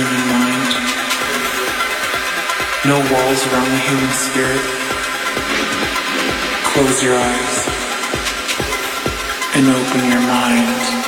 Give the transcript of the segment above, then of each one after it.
human mind, no walls around the human spirit. Close your eyes and open your mind.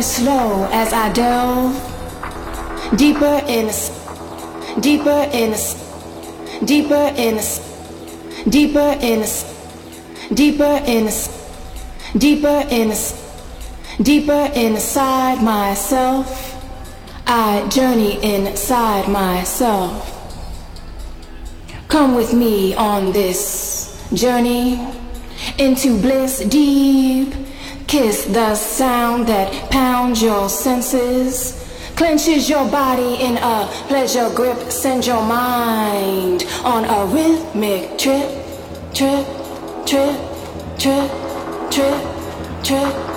Vanish slow as I delve deeper in, deeper in, deeper in, deeper in, deeper in, deeper in, deeper inside myself. I journey inside myself. Come with me on this journey into bliss deep. Kiss the sound that pounds your senses, clenches your body in a pleasure grip, send your mind on a rhythmic trip, trip, trip, trip, trip, trip, trip,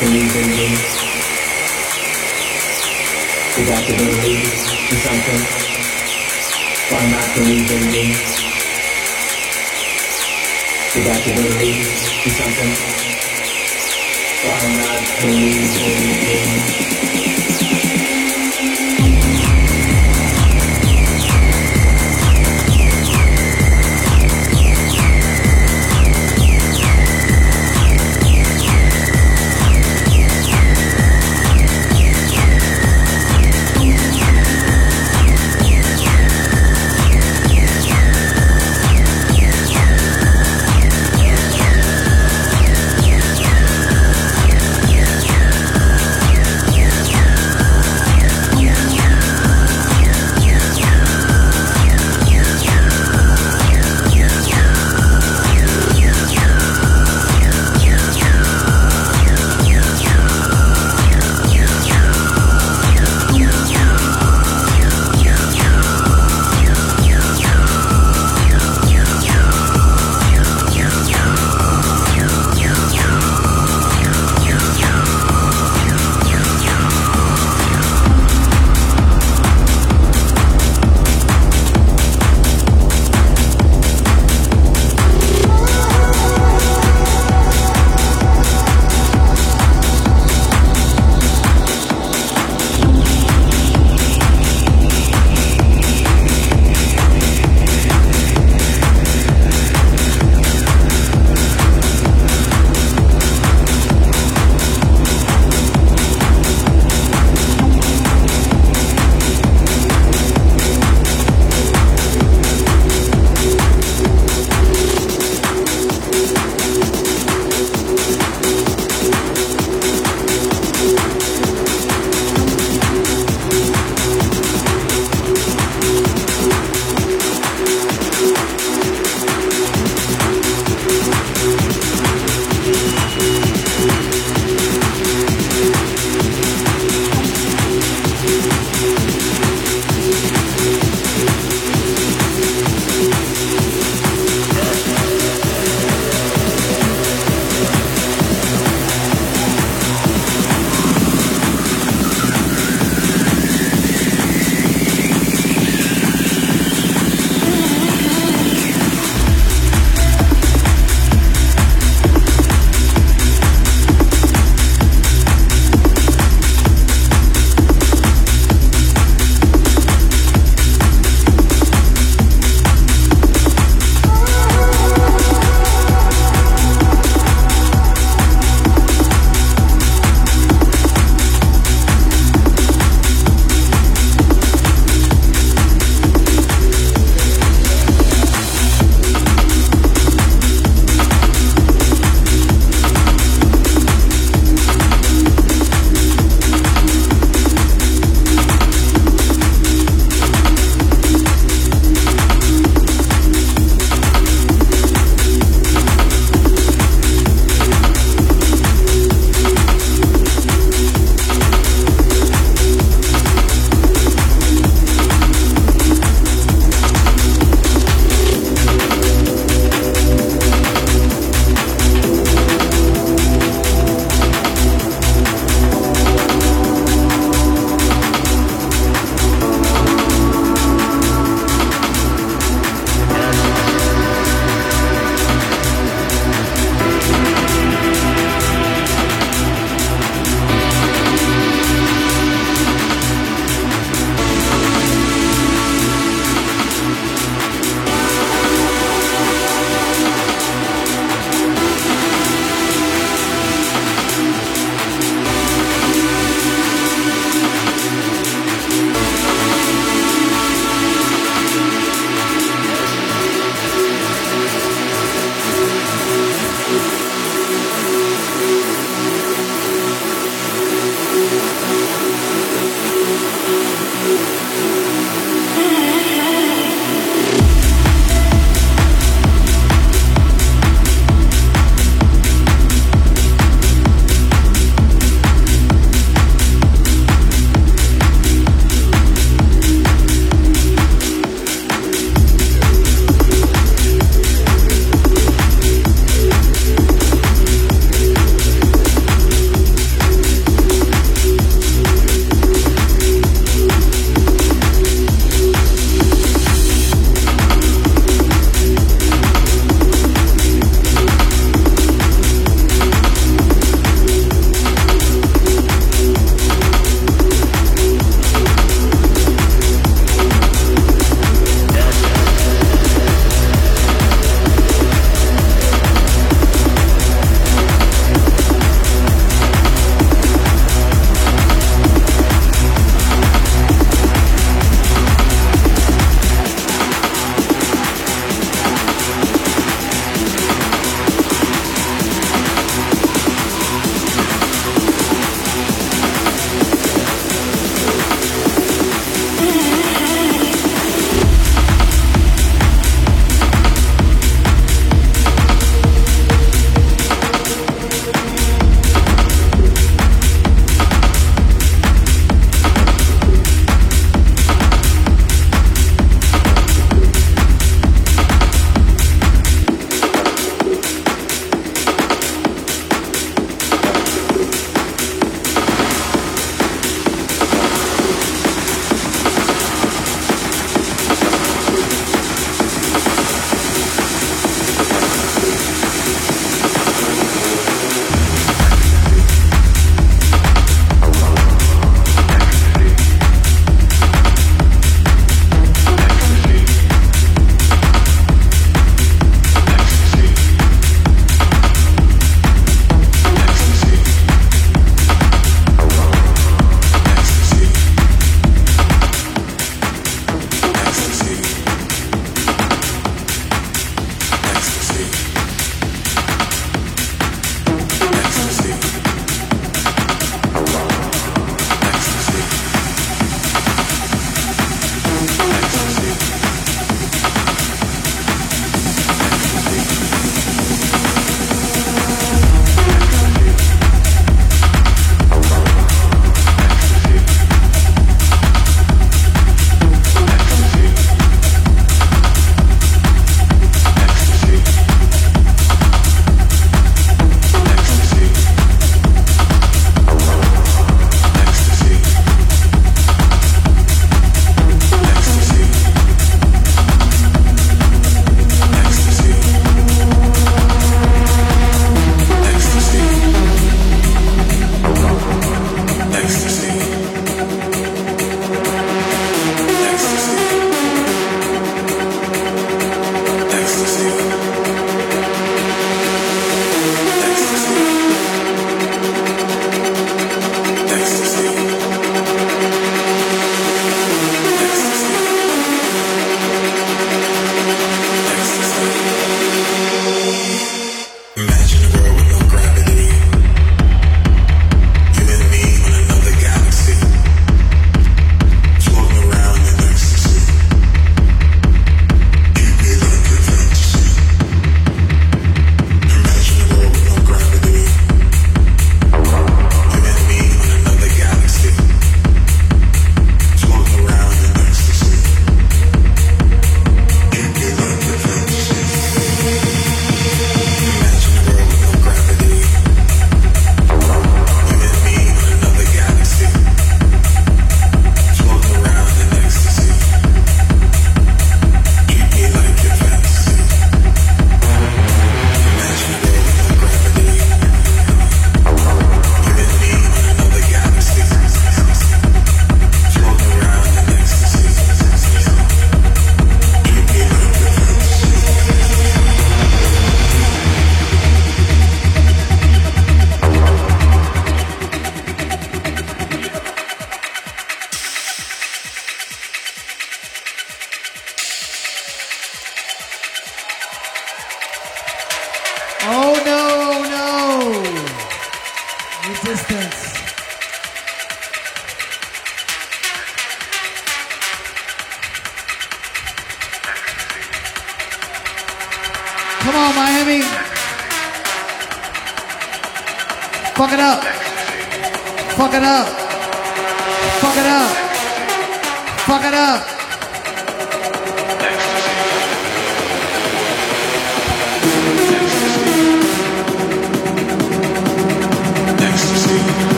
believe in me. You got to believe in something. Why not believe in me? You got to believe in something. Why not believe in me?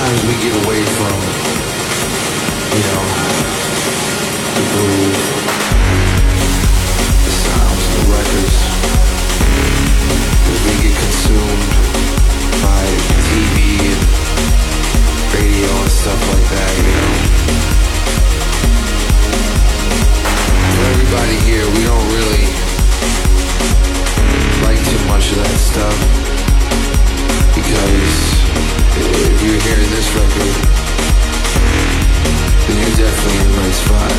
Sometimes we get away from, you know, the groove, the sounds, the records, we get consumed by TV and radio and stuff like that, you know. For everybody here, we don't really like too much of that stuff because if you're hearing this record, then you're definitely in the right spot.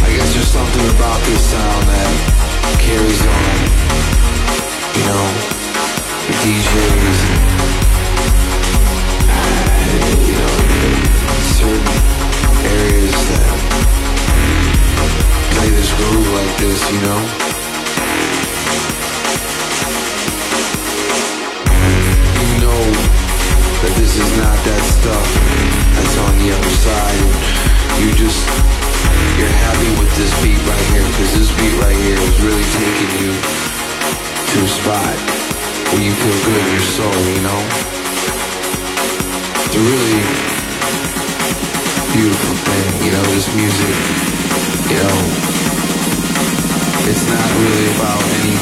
I guess there's something about this sound that carries on. You know, the DJs, you know, certain areas that like this, you know? That this is not that stuff that's on the other side. You just, you're happy with this beat right this beat right here is really taking you to a spot where you feel good in your soul, you know? Really beautiful thing, you know, this music, you know, it's not really about any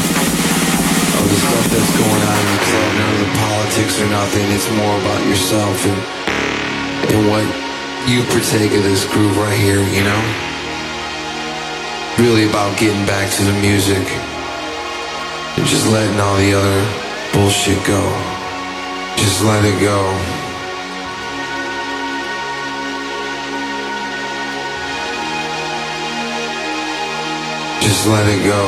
of the stuff that's going on in the club, none of the politics or nothing. It's more about yourself and and what you partake of this groove right here, you know? Really about getting back to the music and just letting all the other bullshit go. Just let it go. Let it go.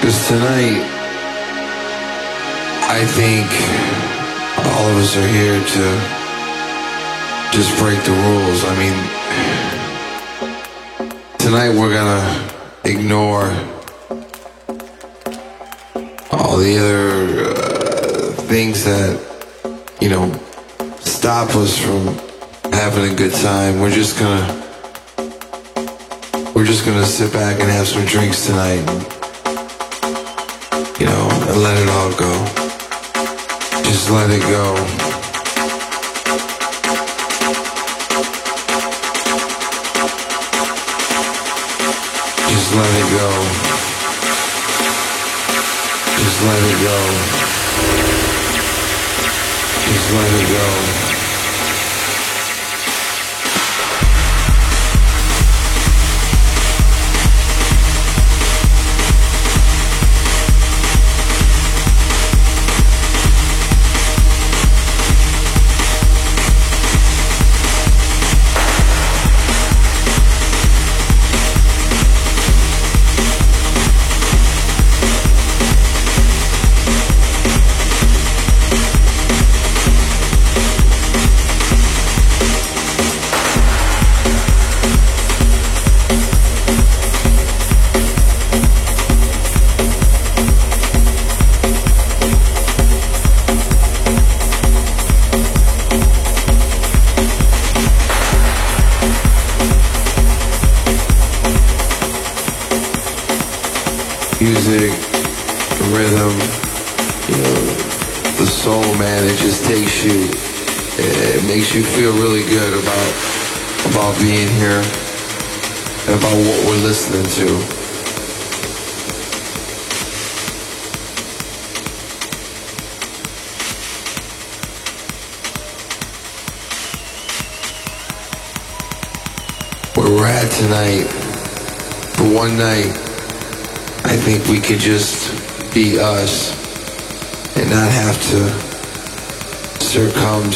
Because tonight, I think all of us are here to just break the rules. I mean, tonight we're gonna ignore all the other uh, things that, you know, stop us from having a good time. We're just gonna we're just gonna sit back and have some drinks tonight and, you know, and let it all go. Just let it go. Just let it go. Just let it go. Just let it go.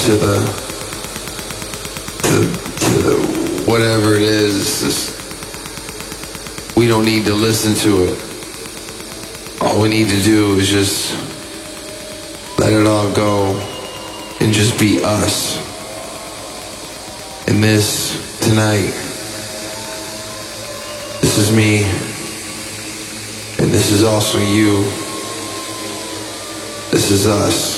To the to, to the whatever it is. Just, we don't need to listen to it. All we need to do is just let it all go and just be us. And this tonight, this is me, and this is also you. This is us.